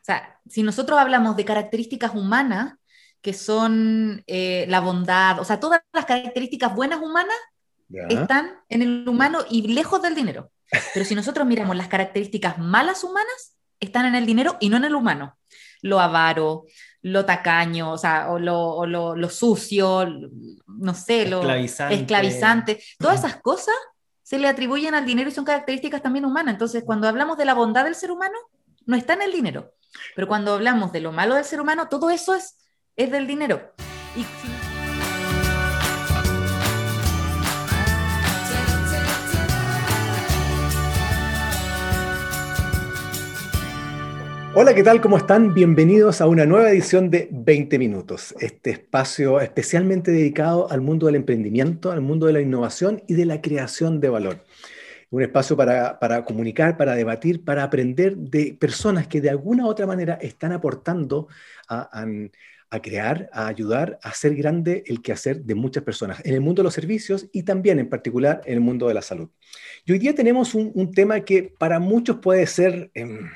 O sea, si nosotros hablamos de características humanas, que son eh, la bondad, o sea, todas las características buenas humanas están en el humano y lejos del dinero. Pero si nosotros miramos las características malas humanas, están en el dinero y no en el humano. Lo avaro, lo tacaño, o sea, o lo, lo, sucio, no sé, lo esclavizante. Todas esas cosas se le atribuyen al dinero y son características también humanas. Entonces, cuando hablamos de la bondad del ser humano, no está en el dinero. Pero cuando hablamos de lo malo del ser humano, todo eso es, es del dinero. Hola, ¿qué tal? ¿Cómo están? Bienvenidos a una nueva edición de 20 Minutos, este espacio especialmente dedicado al mundo del emprendimiento, al mundo de la innovación y de la creación de valor. Un espacio para, para comunicar, para debatir, para aprender de personas que de alguna u otra manera están aportando a, a, crear, a ayudar a hacer grande el quehacer de muchas personas en el mundo de los servicios y también en particular en el mundo de la salud. Y hoy día tenemos un, un tema que para muchos puede ser... Em,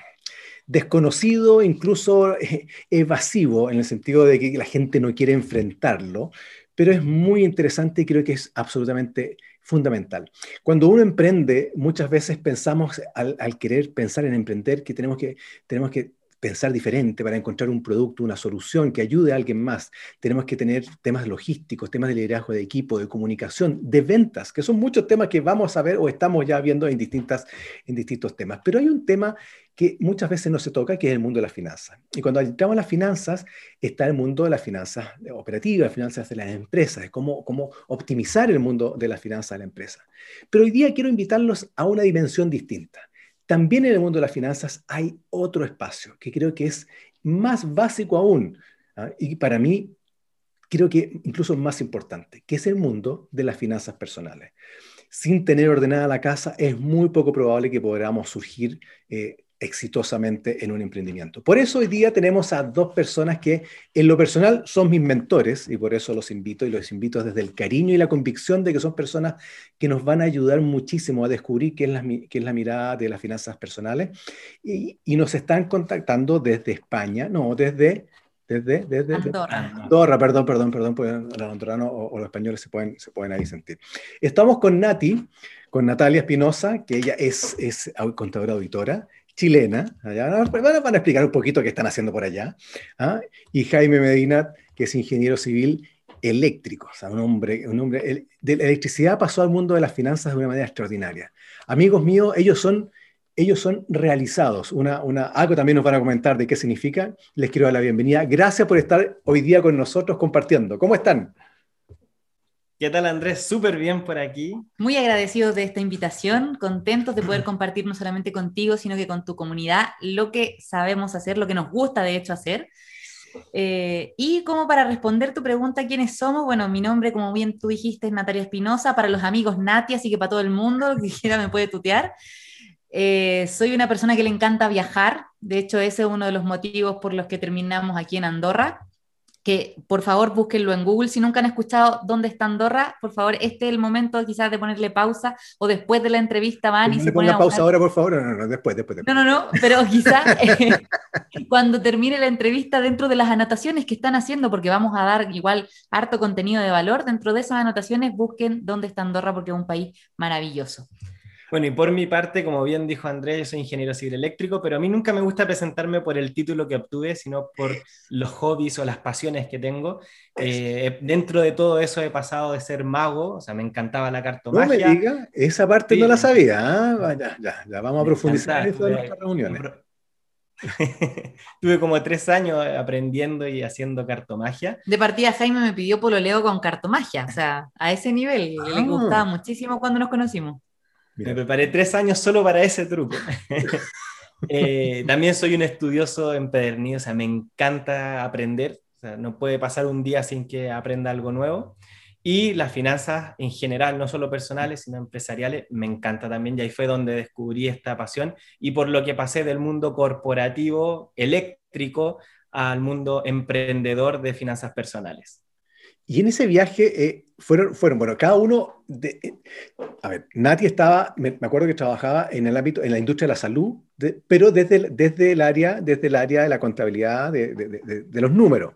desconocido, incluso eh, evasivo, en el sentido de que la gente no quiere enfrentarlo, pero es muy interesante y creo que es absolutamente fundamental. Cuando uno emprende, muchas veces pensamos al, al, querer pensar en emprender que tenemos que, tenemos que pensar diferente para encontrar un producto, una solución que ayude a alguien más. Tenemos que tener temas logísticos, temas de liderazgo de equipo, de comunicación, de ventas, que son muchos temas que vamos a ver o estamos ya viendo en, distintas, en distintos temas. Pero hay un tema que muchas veces no se toca, que es el mundo de las finanzas. Y cuando entramos a las finanzas, está el mundo de las finanzas operativas, finanzas de las empresas, cómo, cómo optimizar el mundo de las finanzas de la empresa. Pero hoy día quiero invitarlos a una dimensión distinta. También en el mundo de las finanzas hay otro espacio que creo que es más básico aún ¿ah? y para mí creo que incluso más importante, que es el mundo de las finanzas personales. Sin tener ordenada la casa es muy poco probable que podamos surgir eh, exitosamente en un emprendimiento. Por eso hoy día tenemos a dos personas que en lo personal son mis mentores y por eso los invito y los invito desde el cariño y la convicción de que son personas que nos van a ayudar muchísimo a descubrir qué es la, qué es la mirada de las finanzas personales y, y, nos están contactando desde España, no, desde... Desde, desde Andorra. Andorra, perdón, perdón, perdón, los andorranos o, o, los españoles se pueden, se pueden ahí sentir. Estamos con Nati, con Natalia Espinosa, que ella es, es contadora auditora, chilena, allá, van a explicar un poquito qué están haciendo por allá, ¿ah? y Jaime Medina, que es ingeniero civil eléctrico, o sea, un hombre, un hombre de la electricidad pasó al mundo de las finanzas de una manera extraordinaria. Amigos míos, ellos son, ellos son realizados, una, una, algo también nos van a comentar de qué significa, les quiero dar la bienvenida, gracias por estar hoy día con nosotros compartiendo, ¿cómo están? ¿Qué tal Andrés? Súper bien por aquí. Muy agradecidos de esta invitación, contentos de poder compartir no solamente contigo, sino que con tu comunidad lo que sabemos hacer, lo que nos gusta de hecho hacer. Eh, y como para responder tu pregunta, ¿quiénes somos? Bueno, mi nombre, como bien tú dijiste, es Natalia Espinosa, para los amigos Nati, así que para todo el mundo, que quiera me puede tutear. Eh, soy una persona que le encanta viajar, de hecho ese es uno de los motivos por los que terminamos aquí en Andorra que por favor búsquenlo en Google. Si nunca han escuchado dónde está Andorra, por favor, este es el momento quizás de ponerle pausa o después de la entrevista van y se ponen pausa ahora, por favor. No, no, después, después, No, no, no, pero quizás eh, cuando termine la entrevista dentro de las anotaciones que están haciendo, porque vamos a dar igual harto contenido de valor, dentro de esas anotaciones busquen dónde está Andorra porque es un país maravilloso. Bueno, y por mi parte, como bien dijo Andrés, yo soy ingeniero civil eléctrico, pero a mí nunca me gusta presentarme por el título que obtuve, sino por los hobbies o las pasiones que tengo. Eh, dentro de todo eso he pasado de ser mago, o sea, me encantaba la cartomagia. No me diga, esa parte no la sabía. ¿ah? Ya, ya, ya, vamos a profundizar en eso en nuestras reuniones. Tuve como tres años aprendiendo y haciendo cartomagia. De partida Jaime me pidió pololeo con cartomagia, o sea, a ese nivel. Le ah. gustaba muchísimo cuando nos conocimos. Me preparé tres años solo para ese truco. Eh, también soy un estudioso empedernido, o sea, me encanta aprender, o sea, no puede pasar un día sin que aprenda algo nuevo. Y las finanzas en general, no solo personales, sino empresariales, me encanta también. Y ahí fue donde descubrí esta pasión y por lo que pasé del mundo corporativo eléctrico al mundo emprendedor de finanzas personales. Y en ese viaje eh, fueron, fueron, bueno, cada uno, de, eh, a ver, Nati estaba, me, acuerdo que trabajaba en el ámbito, en la industria de la salud, pero desde, desde, el área, desde el área de la contabilidad, de, de los números.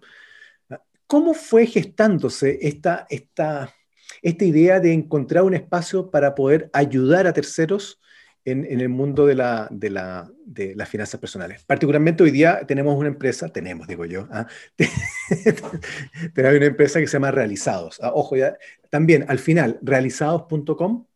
¿Cómo fue gestándose esta, esta, esta idea de encontrar un espacio para poder ayudar a terceros en, el mundo de, la, de, la, de, las finanzas personales. Particularmente hoy día tenemos una empresa, tenemos, digo yo, ¿ah? tenemos una empresa que se llama Realizados. Ah, ojo, ya, también al final, realizados.com,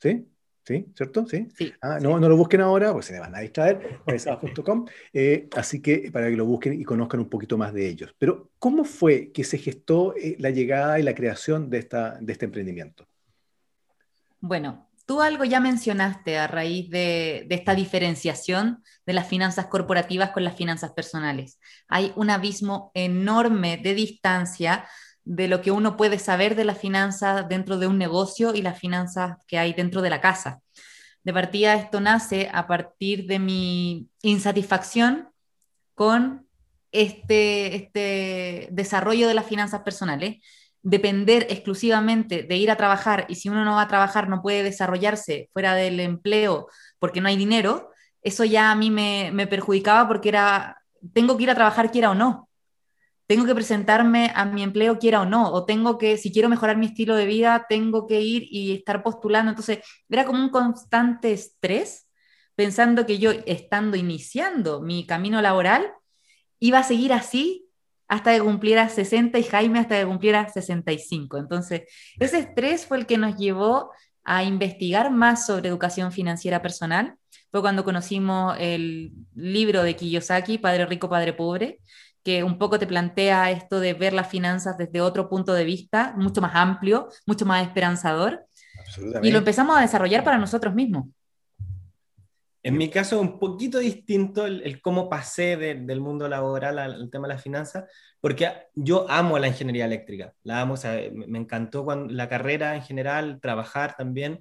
¿sí? ¿Sí? ¿Cierto? ¿Sí? Ah, no, no lo busquen ahora, porque se me van a distraer, realizados.com. Eh, así que para que lo busquen y conozcan un poquito más de ellos. Pero, ¿cómo fue que se gestó eh, la llegada y la creación de, esta, de este emprendimiento? Bueno, Tú algo ya mencionaste a raíz de, esta diferenciación de las finanzas corporativas con las finanzas personales. Hay un abismo enorme de distancia de lo que uno puede saber de las finanzas dentro de un negocio y las finanzas que hay dentro de la casa. De partida, esto nace a partir de mi insatisfacción con este, este desarrollo de las finanzas personales depender exclusivamente de ir a trabajar y si uno no va a trabajar no puede desarrollarse fuera del empleo porque no hay dinero, eso ya a mí me, perjudicaba porque era, tengo que ir a trabajar quiera o no, tengo que presentarme a mi empleo quiera o no, o tengo que, si quiero mejorar mi estilo de vida, tengo que ir y estar postulando. Entonces, era como un constante estrés, pensando que yo, estando iniciando mi camino laboral, iba a seguir así hasta que cumpliera 60 y Jaime hasta que cumpliera 65. Entonces, ese estrés fue el que nos llevó a investigar más sobre educación financiera personal. Fue cuando conocimos el libro de Kiyosaki, Padre Rico, Padre Pobre, que un poco te plantea esto de ver las finanzas desde otro punto de vista, mucho más amplio, mucho más esperanzador. Y lo empezamos a desarrollar para nosotros mismos. En mi caso, un poquito distinto el, cómo pasé del mundo laboral al, tema de las finanzas, porque yo amo la ingeniería eléctrica, la amo, me encantó cuando, la carrera en general, trabajar también,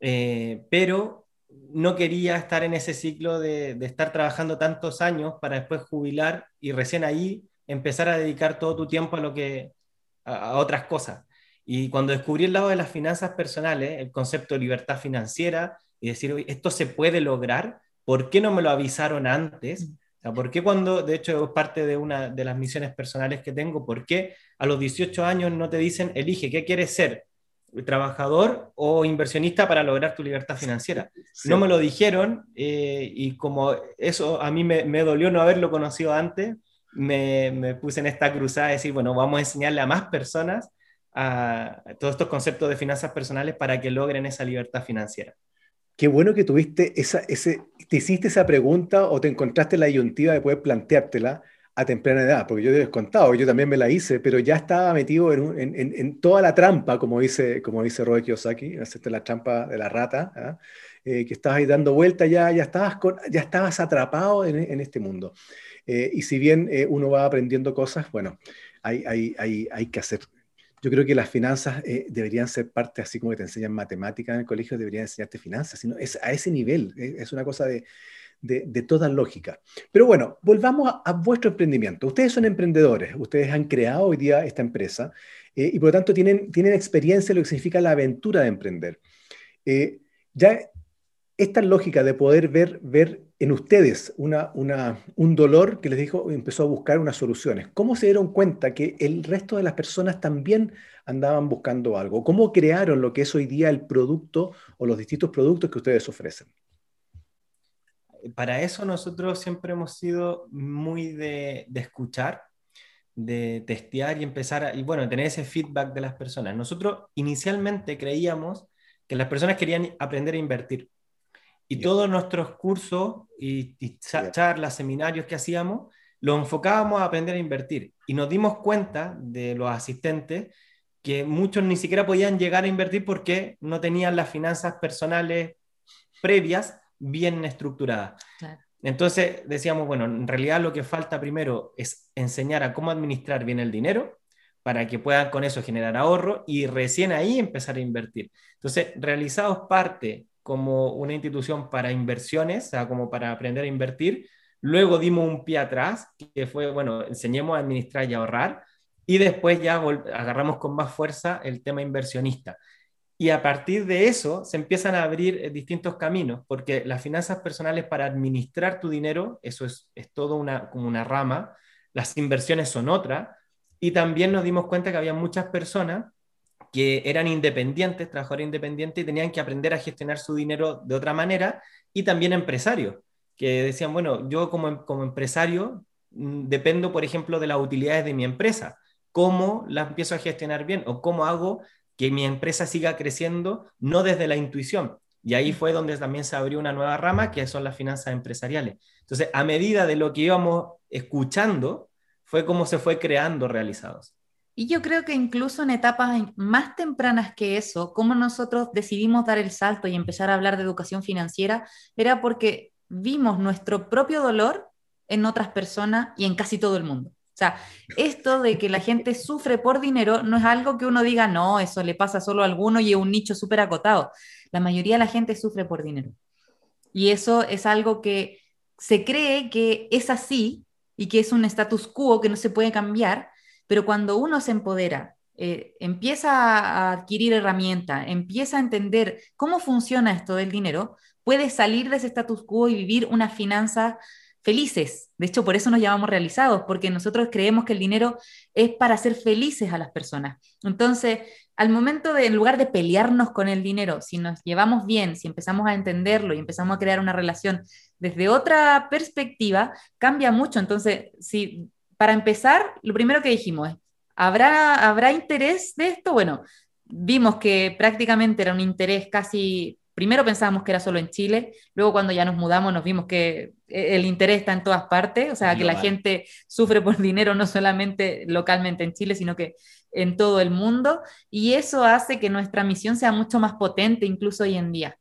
eh, pero no quería estar en ese ciclo de, estar trabajando tantos años para después jubilar y recién ahí empezar a dedicar todo tu tiempo a, lo que, a, a otras cosas. Y cuando descubrí el lado de las finanzas personales, el concepto de libertad financiera, y decir, esto se puede lograr, ¿por qué no me lo avisaron antes? O sea, ¿Por qué cuando, de hecho, es parte de una de las misiones personales que tengo, por qué a los 18 años no te dicen, elige, ¿qué quieres ser? trabajador o inversionista para lograr tu libertad financiera. No me lo dijeron eh, y como eso a mí me, me, dolió no haberlo conocido antes, me, me, puse en esta cruzada de decir, bueno, vamos a enseñarle a más personas a todos estos conceptos de finanzas personales para que logren esa libertad financiera. Qué bueno que tuviste esa, ese, te hiciste esa pregunta o te encontraste la ayuntiva de poder planteártela a temprana edad, porque yo te he contado, yo también me la hice, pero ya estaba metido en, en, en, toda la trampa, como dice, como dice Robert Kiyosaki, la trampa de la rata, ¿ah? eh, que estabas ahí dando vuelta, ya, ya, estabas, con, ya estabas atrapado en, este mundo. Eh, y si bien eh, uno va aprendiendo cosas, bueno, hay, hay, hay, hay que hacer yo creo que las finanzas eh, deberían ser parte, así como que te enseñan matemáticas en el colegio, deberían enseñarte finanzas, sino es a ese nivel, eh, es una cosa de, de, toda lógica. Pero bueno, volvamos a, vuestro emprendimiento. Ustedes son emprendedores, ustedes han creado hoy día esta empresa eh, y por lo tanto tienen, tienen experiencia en lo que significa la aventura de emprender. ya esta lógica de poder ver, ver en ustedes un dolor que les dijo, empezó a buscar unas soluciones. ¿Cómo se dieron cuenta que el resto de las personas también andaban buscando algo? ¿Cómo crearon lo que es hoy día el producto o los distintos productos que ustedes ofrecen? Para eso nosotros siempre hemos sido muy de, de escuchar, de testear y empezar a, y bueno, tener ese feedback de las personas. Nosotros inicialmente creíamos que las personas querían aprender a invertir y todos nuestros cursos y, charlas, seminarios que hacíamos, lo enfocábamos a aprender a invertir. Y nos dimos cuenta de los asistentes que muchos ni siquiera podían llegar a invertir porque no tenían las finanzas personales previas bien estructuradas. Entonces decíamos, bueno, en realidad lo que falta primero es enseñar a cómo administrar bien el dinero para que puedan con eso generar ahorro y recién ahí empezar a invertir. Entonces, realizados parte como una institución para inversiones, como para aprender a invertir. Luego dimos un pie atrás, que fue, bueno, enseñemos a administrar y ahorrar. y después ya agarramos con más fuerza el tema inversionista. Y a partir de eso se empiezan a abrir eh, distintos caminos, porque las finanzas personales para administrar tu dinero, eso es, es todo una, como una rama, las inversiones son otra, y también nos dimos cuenta que había muchas personas que eran independientes, trabajadores independientes, y tenían que aprender a gestionar su dinero de otra manera, y también empresarios, que decían, bueno, yo como, como empresario mm, dependo, por ejemplo, de las utilidades de mi empresa, cómo las empiezo a gestionar bien o cómo hago que mi empresa siga creciendo, no desde la intuición. Y ahí fue donde también se abrió una nueva rama, que son las finanzas empresariales. Entonces, a medida de lo que íbamos escuchando, fue como se fue creando realizados. Y yo creo que incluso en etapas más tempranas que eso, como nosotros decidimos dar el salto y empezar a hablar de educación financiera, era porque vimos nuestro propio dolor en otras personas y en casi todo el mundo. O sea, esto de que la gente sufre por dinero no es algo que uno diga, no, eso le pasa solo a alguno y es un nicho súper acotado. La mayoría de la gente sufre por dinero. Y eso es algo que se cree que es así y que es un status quo que no se puede cambiar, pero cuando uno se empodera, eh, empieza a adquirir herramientas, empieza a entender cómo funciona esto del dinero, puede salir de ese status quo y vivir unas finanzas felices. De hecho, por eso nos llamamos realizados, porque nosotros creemos que el dinero es para hacer felices a las personas. Entonces, al momento de, en lugar de pelearnos con el dinero, si nos llevamos bien, si empezamos a entenderlo y empezamos a crear una relación desde otra perspectiva, cambia mucho. Entonces, si para empezar, lo primero que dijimos es, ¿habrá, ¿habrá interés de esto? Bueno, vimos que prácticamente era un interés casi, primero pensábamos que era solo en Chile, luego cuando ya nos mudamos nos vimos que eh, el interés está en todas partes, o sea, que la gente sufre por dinero no solamente localmente en Chile, sino que en todo el mundo, y eso hace que nuestra misión sea mucho más potente incluso hoy en día.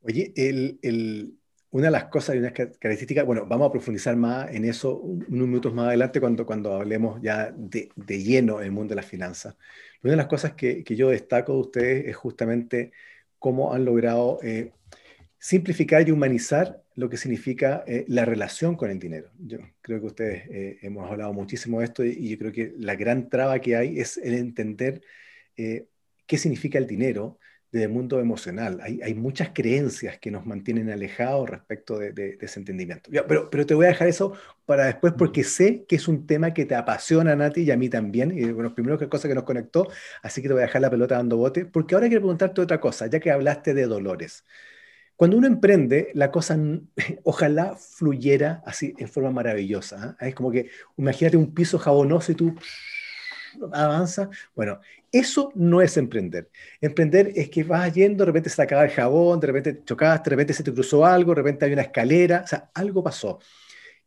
Oye, el, una de las cosas y una característica, bueno, vamos a profundizar más en eso unos minutos más adelante cuando, cuando hablemos ya de, de lleno el mundo de las finanzas. Una de las cosas que, que, yo destaco de ustedes es justamente cómo han logrado eh, simplificar y humanizar lo que significa eh, la relación con el dinero. Yo creo que ustedes eh, hemos hablado muchísimo de esto y, y, yo creo que la gran traba que hay es el entender qué significa el dinero, del mundo emocional. Hay, hay, muchas creencias que nos mantienen alejados respecto de, ese entendimiento. pero, pero te voy a dejar eso para después porque sé que es un tema que te apasiona, Nati, y a mí también. Y bueno, primero que cosa que nos conectó, así que te voy a dejar la pelota dando bote, porque ahora quiero preguntarte otra cosa, ya que hablaste de dolores. Cuando uno emprende, la cosa ojalá fluyera así en forma maravillosa. ¿ah? Es como que, imagínate un piso jabonoso y tú avanza. Bueno, eso no es emprender. Emprender es que vas yendo, de repente se te acaba el jabón, de repente chocaste, de repente se te cruzó algo, de repente hay una escalera, o sea, algo pasó.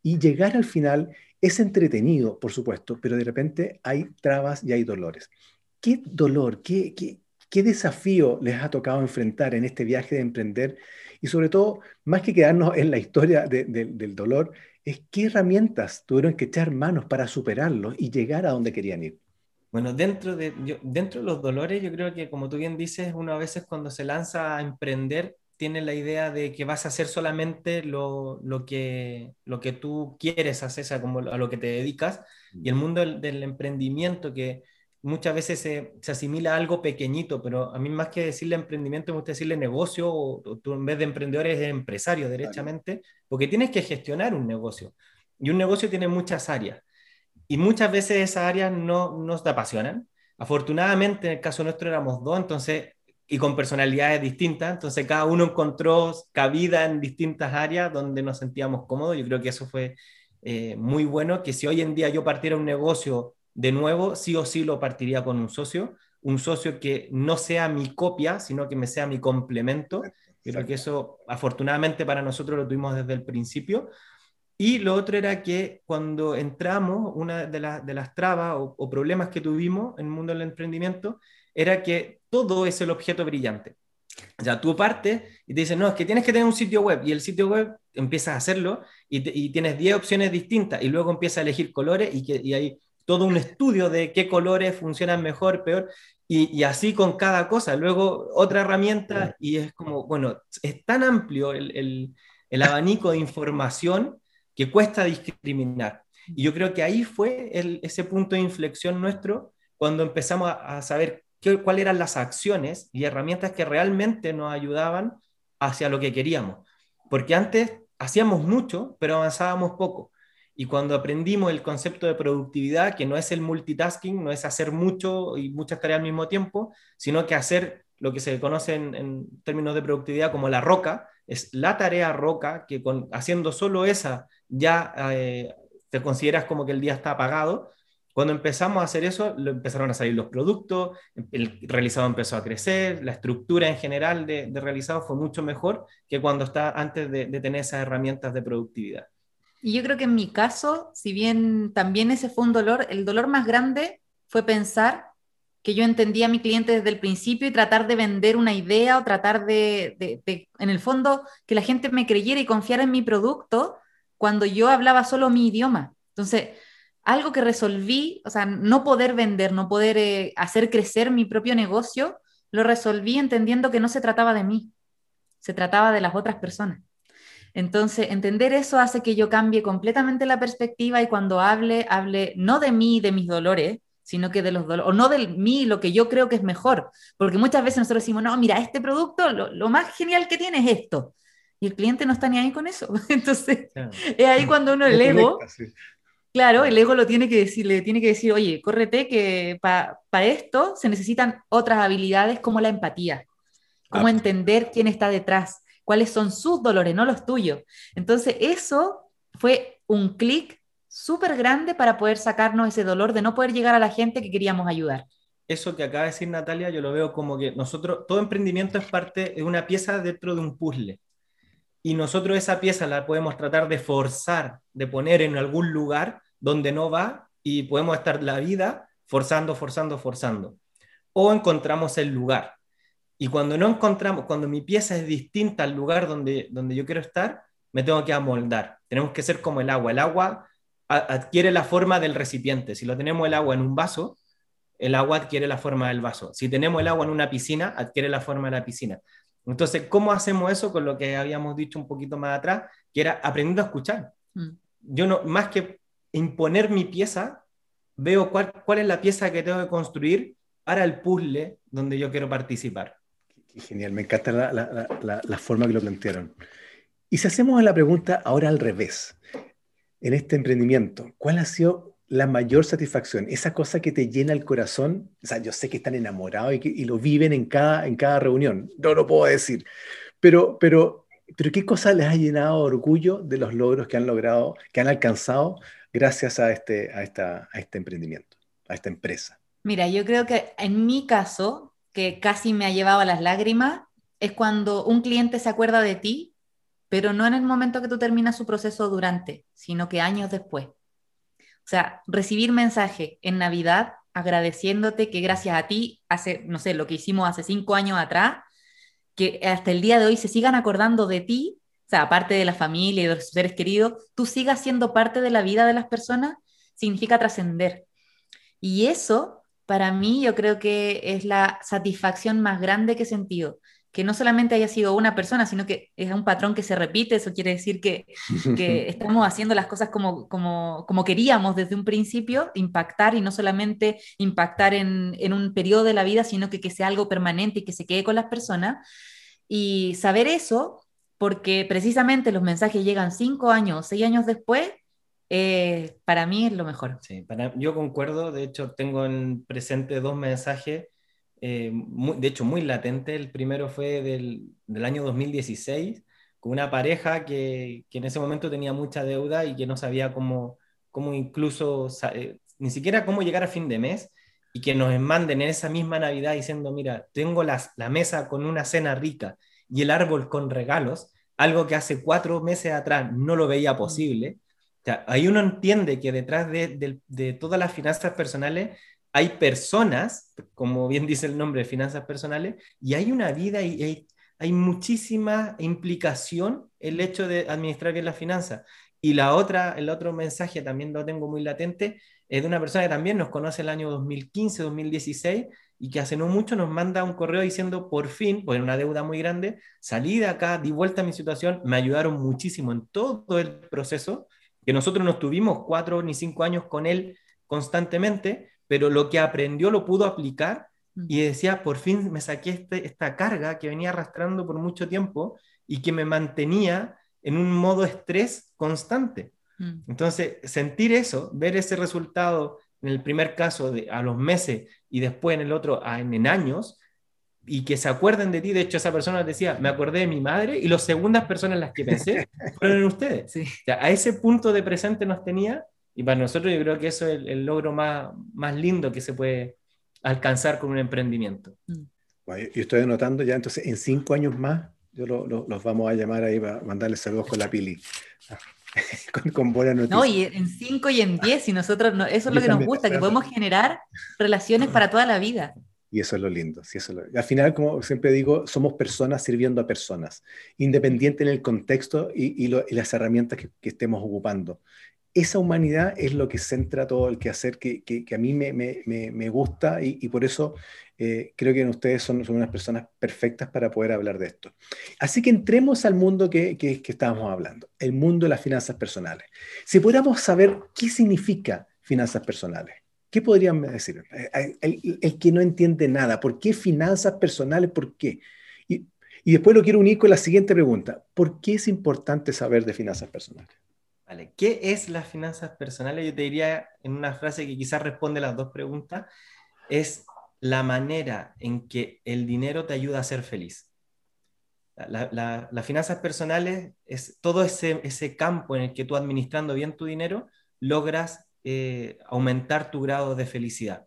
Y llegar al final es entretenido, por supuesto, pero de repente hay trabas y hay dolores. ¿Qué dolor, qué, qué, qué desafío les ha tocado enfrentar en este viaje de emprender? Y sobre todo, más que quedarnos en la historia del dolor, es qué herramientas tuvieron que echar manos para superarlo y llegar a donde querían ir. Bueno, dentro de, dentro de los dolores, yo creo que como tú bien dices, uno a veces cuando se lanza a emprender tiene la idea de que vas a hacer solamente lo, lo que, lo que tú quieres hacer, o sea, como a lo que te dedicas. Y el mundo del, emprendimiento, que muchas veces se, se, asimila a algo pequeñito, pero a mí más que decirle emprendimiento, me gusta decirle negocio, o, tú en vez de emprendedor eres empresario, derechamente, porque tienes que gestionar un negocio. Y un negocio tiene muchas áreas. Y muchas veces esas áreas no nos apasionan. Afortunadamente, en el caso nuestro éramos dos, entonces, y con personalidades distintas, entonces cada uno encontró cabida en distintas áreas donde nos sentíamos cómodos. Yo creo que eso fue eh, muy bueno, que si hoy en día yo partiera un negocio de nuevo, sí o sí lo partiría con un socio, un socio que no sea mi copia, sino que me sea mi complemento. Creo que eso, afortunadamente para nosotros lo tuvimos desde el principio. Y lo otro era que cuando entramos, una de, de las trabas o, problemas que tuvimos en el mundo del emprendimiento era que todo es el objeto brillante. O sea, tú partes y te dicen, no, es que tienes que tener un sitio web y el sitio web empiezas a hacerlo y, tienes 10 opciones distintas y luego empiezas a elegir colores y, que, y hay todo un estudio de qué colores funcionan mejor, peor y, y así con cada cosa. Luego otra herramienta y es como, bueno, es tan amplio el, el, el abanico de información cuesta discriminar. Y yo creo que ahí fue ese punto de inflexión nuestro cuando empezamos a, saber cuáles eran las acciones y herramientas que realmente nos ayudaban hacia lo que queríamos. Porque antes hacíamos mucho, pero avanzábamos poco. Y cuando aprendimos el concepto de productividad, que no es el multitasking, no es hacer mucho y muchas tareas al mismo tiempo, sino que hacer lo que se conoce en, términos de productividad como la roca, es la tarea roca, que con, haciendo solo esa ya eh, te consideras como que el día está apagado. Cuando empezamos a hacer eso, lo empezaron a salir los productos, el realizado empezó a crecer, la estructura en general de, realizado fue mucho mejor que cuando está antes de tener esas herramientas de productividad. Y yo creo que en mi caso, si bien también ese fue un dolor, el dolor más grande fue pensar que yo entendía a mi cliente desde el principio y tratar de vender una idea o tratar de, en el fondo, que la gente me creyera y confiara en mi producto cuando yo hablaba solo mi idioma. Entonces, algo que resolví, o sea, no poder vender, no poder eh, hacer crecer mi propio negocio, lo resolví entendiendo que no se trataba de mí, se trataba de las otras personas. Entonces, entender eso hace que yo cambie completamente la perspectiva y cuando hable, hable no de mí de mis dolores, sino que de los dolores, o no de mí, lo que yo creo que es mejor. Porque muchas veces nosotros decimos, no, mira, este producto, lo, más genial que tiene es esto. Y el cliente no está ni ahí con eso. Entonces, es ahí cuando uno, el ego, claro, el ego lo tiene que decir, le tiene que decir, oye, córrete que para esto se necesitan otras habilidades como la empatía, como entender quién está detrás cuáles son sus dolores, no los tuyos. Entonces, eso fue un clic súper grande para poder sacarnos ese dolor de no poder llegar a la gente que queríamos ayudar. Eso que acaba de decir Natalia, yo lo veo como que nosotros, todo emprendimiento es parte de una pieza dentro de un puzzle. Y nosotros esa pieza la podemos tratar de forzar, de poner en algún lugar donde no va y podemos estar la vida forzando, forzando, forzando. O encontramos el lugar. Y cuando no encontramos, cuando mi pieza es distinta al lugar donde, donde yo quiero estar, me tengo que amoldar. Tenemos que ser como el agua. El agua adquiere la forma del recipiente. Si lo tenemos el agua en un vaso, el agua adquiere la forma del vaso. Si tenemos el agua en una piscina, adquiere la forma de la piscina. Entonces, ¿cómo hacemos eso con lo que habíamos dicho un poquito más atrás, que era aprendiendo a escuchar? Mm. Yo no, más que imponer mi pieza, veo cuál, cuál es la pieza que tengo que construir para el puzzle donde yo quiero participar. Genial, me encanta la, forma que lo plantearon. Y si hacemos la pregunta ahora al revés, en este emprendimiento, ¿cuál ha sido la mayor satisfacción? Esa cosa que te llena el corazón, o sea, yo sé que están enamorados y, lo viven en cada, en cada reunión, no lo puedo decir, pero, pero, pero ¿qué cosa les ha llenado orgullo de los logros que han logrado, que han alcanzado gracias a este, a esta, a este emprendimiento, a esta empresa? Mira, yo creo que en mi caso, que casi me ha llevado a las lágrimas es cuando un cliente se acuerda de ti, pero no en el momento que tú terminas su proceso durante, sino que años después. O sea, recibir mensaje en Navidad agradeciéndote que gracias a ti, hace, no sé, lo que hicimos hace cinco años atrás, que hasta el día de hoy se sigan acordando de ti, o sea, aparte de la familia y de los seres queridos, tú sigas siendo parte de la vida de las personas, significa trascender. Y eso para mí yo creo que es la satisfacción más grande que he sentido. Que no solamente haya sido una persona, sino que es un patrón que se repite. Eso quiere decir que, estamos haciendo las cosas como, como, como, queríamos desde un principio, impactar y no solamente impactar en, en un periodo de la vida, sino que, que sea algo permanente y que se quede con las personas. Y saber eso, porque precisamente los mensajes llegan cinco años, seis años después, eh, para mí es lo mejor. Sí, para, yo concuerdo, de hecho tengo en presente dos mensajes, eh, de hecho muy latentes, el primero fue del, del, año 2016, con una pareja que, que, en ese momento tenía mucha deuda y que no sabía cómo, cómo incluso, eh, ni siquiera cómo llegar a fin de mes, y que nos manden en esa misma Navidad diciendo, mira, tengo las, la mesa con una cena rica y el árbol con regalos, algo que hace cuatro meses atrás no lo veía posible. Ahí uno entiende que detrás de, todas las finanzas personales hay personas, como bien dice el nombre, finanzas personales, y hay una vida y hay, muchísima implicación el hecho de administrar bien las finanzas. Y la otra, el otro mensaje también lo tengo muy latente, es de una persona que también nos conoce el año 2015, 2016 y que hace no mucho nos manda un correo diciendo, por fin, pues una deuda muy grande, salí de acá, di vuelta a mi situación, me ayudaron muchísimo en todo el proceso que nosotros no estuvimos cuatro ni cinco años con él constantemente, pero lo que aprendió lo pudo aplicar mm. y decía, por fin me saqué este, esta carga que venía arrastrando por mucho tiempo y que me mantenía en un modo estrés constante. Mm. Entonces, sentir eso, ver ese resultado en el primer caso de, a los meses y después en el otro en, años, y que se acuerden de ti. De hecho, esa persona decía, me acordé de mi madre y las segundas personas en las que pensé fueron en ustedes. a ese punto de presente nos tenía y para nosotros yo creo que eso es el, logro más, más lindo que se puede alcanzar con un emprendimiento. Mm. Bueno, yo estoy anotando ya, entonces en cinco años más, yo los vamos a llamar ahí para mandarles saludos con la pili. con, con buenas noticias. No, y en cinco y en diez, y nosotros, no, eso es lo que nos gusta, que podemos generar relaciones para toda la vida. Y eso es lo lindo. Sí, eso Al final, como siempre digo, somos personas sirviendo a personas, independiente en el contexto y, y, las herramientas que, que, estemos ocupando esa humanidad es lo que centra todo el quehacer que, que, que a mí me, me, me gusta y, y, por eso eh, creo que ustedes son, son, unas personas perfectas para poder hablar de esto. Así que entremos al mundo que, que, estábamos hablando, el mundo de las finanzas personales. Si pudiéramos saber qué significa finanzas personales, ¿qué podrían decir? Eh, el, el, que no entiende nada, ¿por qué finanzas personales? ¿Por qué? Y, y después lo quiero unir con la siguiente pregunta, ¿por qué es importante saber de finanzas personales? ¿Qué es las finanzas personales? Yo te diría en una frase que quizás responde las dos preguntas, es la manera en que el dinero te ayuda a ser feliz. las finanzas personales es todo ese, ese, campo en el que tú administrando bien tu dinero logras eh, aumentar tu grado de felicidad.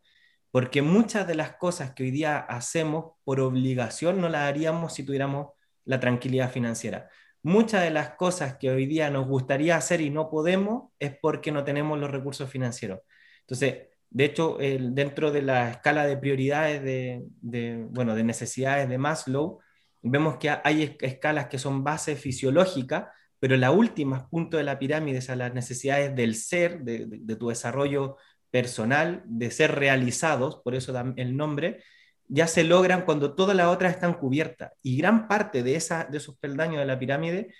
Porque muchas de las cosas que hoy día hacemos por obligación no las haríamos si tuviéramos la tranquilidad financiera muchas de las cosas que hoy día nos gustaría hacer y no podemos es porque no tenemos los recursos financieros. Entonces, de hecho, dentro de la escala de prioridades de, bueno, de necesidades de Maslow, vemos que hay escalas que son base fisiológica, pero la última punto de la pirámide es a las necesidades del ser, de, de tu desarrollo personal, de ser realizados, por eso el nombre, ya se logran cuando todas las otras están cubiertas. Y gran parte de, esa, de esos peldaños de la pirámide,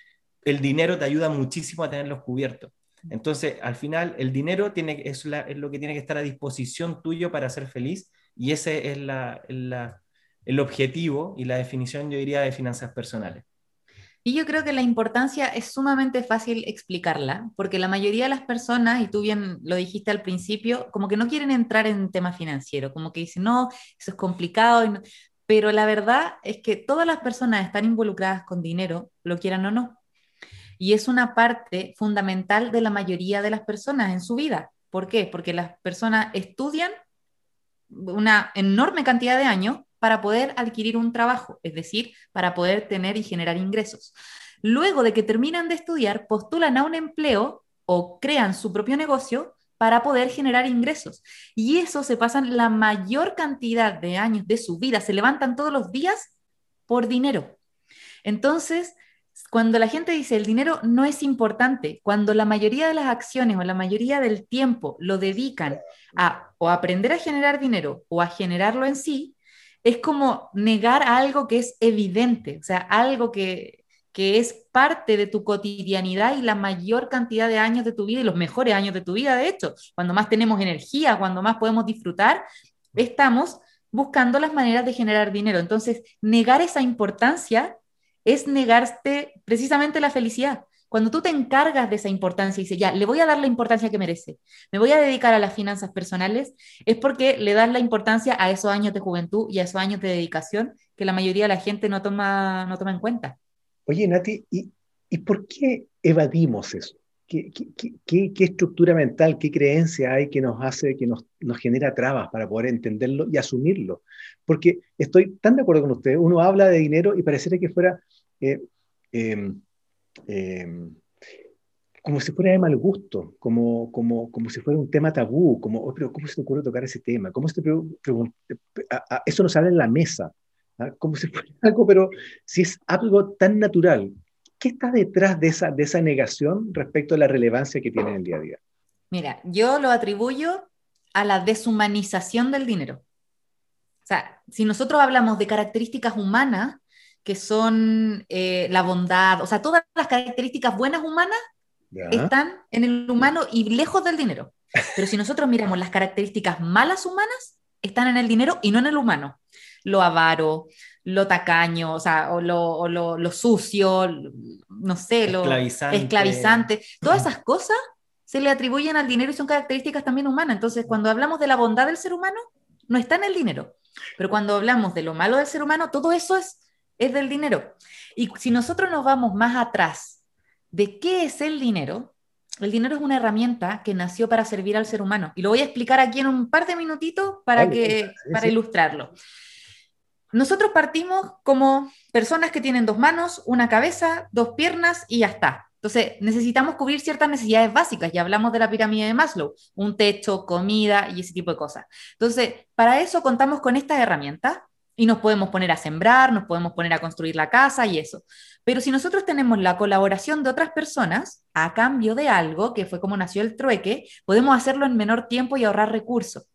el dinero te ayuda muchísimo a tenerlos cubiertos. Entonces, al final, el dinero tiene, es, lo que tiene que estar a disposición tuyo para ser feliz y ese es el objetivo y la definición, yo diría, de finanzas personales. Y yo creo que la importancia es sumamente fácil explicarla, porque la mayoría de las personas, y tú bien lo dijiste al principio, como que no quieren entrar en tema financiero, como que dicen, no, eso es complicado, pero la verdad es que todas las personas están involucradas con dinero, lo quieran o no. Y es una parte fundamental de la mayoría de las personas en su vida. ¿Por qué? Porque las personas estudian una enorme cantidad de años para poder adquirir un trabajo, es decir, para poder tener y generar ingresos. Luego de que terminan de estudiar, postulan a un empleo o crean su propio negocio para poder generar ingresos. Y eso se pasan la mayor cantidad de años de su vida, se levantan todos los días por dinero. Entonces, cuando la gente dice el dinero no es importante, cuando la mayoría de las acciones o la mayoría del tiempo lo dedican a o aprender a generar dinero o a generarlo en sí, es como negar algo que es evidente, o sea, algo que, que es parte de tu cotidianidad y la mayor cantidad de años de tu vida y los mejores años de tu vida, de hecho, cuando más tenemos energía, cuando más podemos disfrutar, estamos buscando las maneras de generar dinero. Entonces, negar esa importancia es negarte precisamente la felicidad. Cuando tú te encargas de esa importancia y dices, ya, le voy a dar la importancia que merece, me voy a dedicar a las finanzas personales, es porque le das la importancia a esos años de juventud y a esos años de dedicación que la mayoría de la gente no toma, no toma en cuenta. Oye, Nati, ¿y, ¿y por qué evadimos eso? ¿Qué, qué, qué, estructura mental, qué creencia hay que nos hace, que nos, nos, genera trabas para poder entenderlo y asumirlo? Porque estoy tan de acuerdo con usted, uno habla de dinero y pareciera que fuera eh, em, Em, como si fuera de mal gusto, como, como, como si fuera un tema tabú, como, oh, pero ¿cómo se te ocurre tocar ese tema? ¿Cómo se te eso no sale en la mesa, ¿ah? como si fuera algo, pero si es algo tan natural, ¿qué está detrás de esa, de esa negación respecto a la relevancia que tiene en el día a día? Mira, yo lo atribuyo a la deshumanización del dinero. O sea, si nosotros hablamos de características humanas, que son eh, la bondad, o sea, todas las características buenas humanas están en el humano y lejos del dinero. Pero si nosotros miramos las características malas humanas, están en el dinero y no en el humano. Lo avaro, lo tacaño, o sea, o lo, lo, sucio, no sé, lo esclavizante. Todas esas cosas se le atribuyen al dinero y son características también humanas. Entonces, cuando hablamos de la bondad del ser humano, no está en el dinero. Pero cuando hablamos de lo malo del ser humano, todo eso es, es del dinero. Y si nosotros nos vamos más atrás de qué es el dinero, el dinero es una herramienta que nació para servir al ser humano. Y lo voy a explicar aquí en un par de minutitos para, que, para ilustrarlo. Nosotros partimos como personas que tienen dos manos, una cabeza, dos piernas y ya está. Entonces, necesitamos cubrir ciertas necesidades básicas. Ya hablamos de la pirámide de Maslow, un techo, comida y ese tipo de cosas. Entonces, para eso contamos con estas herramientas y nos podemos poner a sembrar, nos podemos poner a construir la casa y eso. Pero si nosotros tenemos la colaboración de otras personas a cambio de algo, que fue como nació el trueque, podemos hacerlo en menor tiempo y ahorrar recursos.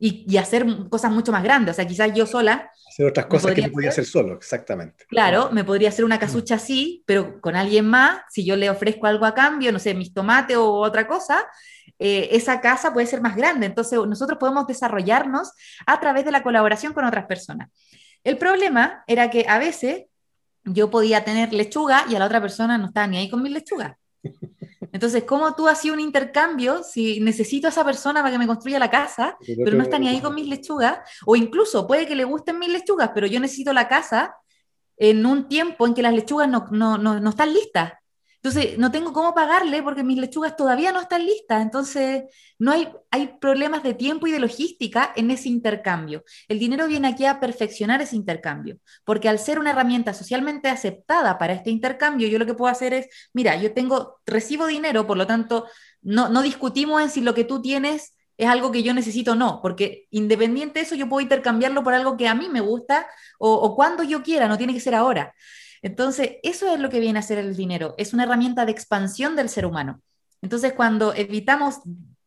Y, hacer cosas mucho más grandes. O sea, quizás yo sola... Hacer otras cosas que no podía hacer solo, exactamente. Claro, me podría hacer una casucha así, pero con alguien más, si yo le ofrezco algo a cambio, no sé, mis tomates o otra cosa, eh, esa casa puede ser más grande. Entonces, nosotros podemos desarrollarnos a través de la colaboración con otras personas. El problema era que a veces yo podía tener lechuga y a la otra persona no estaba ni ahí con mi lechuga. Entonces, ¿cómo tú hacías un intercambio si necesito a esa persona para que me construya la casa, pero no está ni ahí con mis lechugas? O incluso puede que le gusten mis lechugas, pero yo necesito la casa en un tiempo en que las lechugas no, no, no, no están listas. Entonces, no tengo cómo pagarle porque mis lechugas todavía no están listas. Entonces, no hay, hay problemas de tiempo y de logística en ese intercambio. El dinero viene aquí a perfeccionar ese intercambio, porque al ser una herramienta socialmente aceptada para este intercambio, yo lo que puedo hacer es, mira, yo tengo, recibo dinero, por lo tanto, no, no discutimos en si lo que tú tienes es algo que yo necesito o no, porque independiente de eso, yo puedo intercambiarlo por algo que a mí me gusta o, o cuando yo quiera, no tiene que ser ahora. Entonces, eso es lo que viene a ser el dinero, es una herramienta de expansión del ser humano. Entonces, cuando evitamos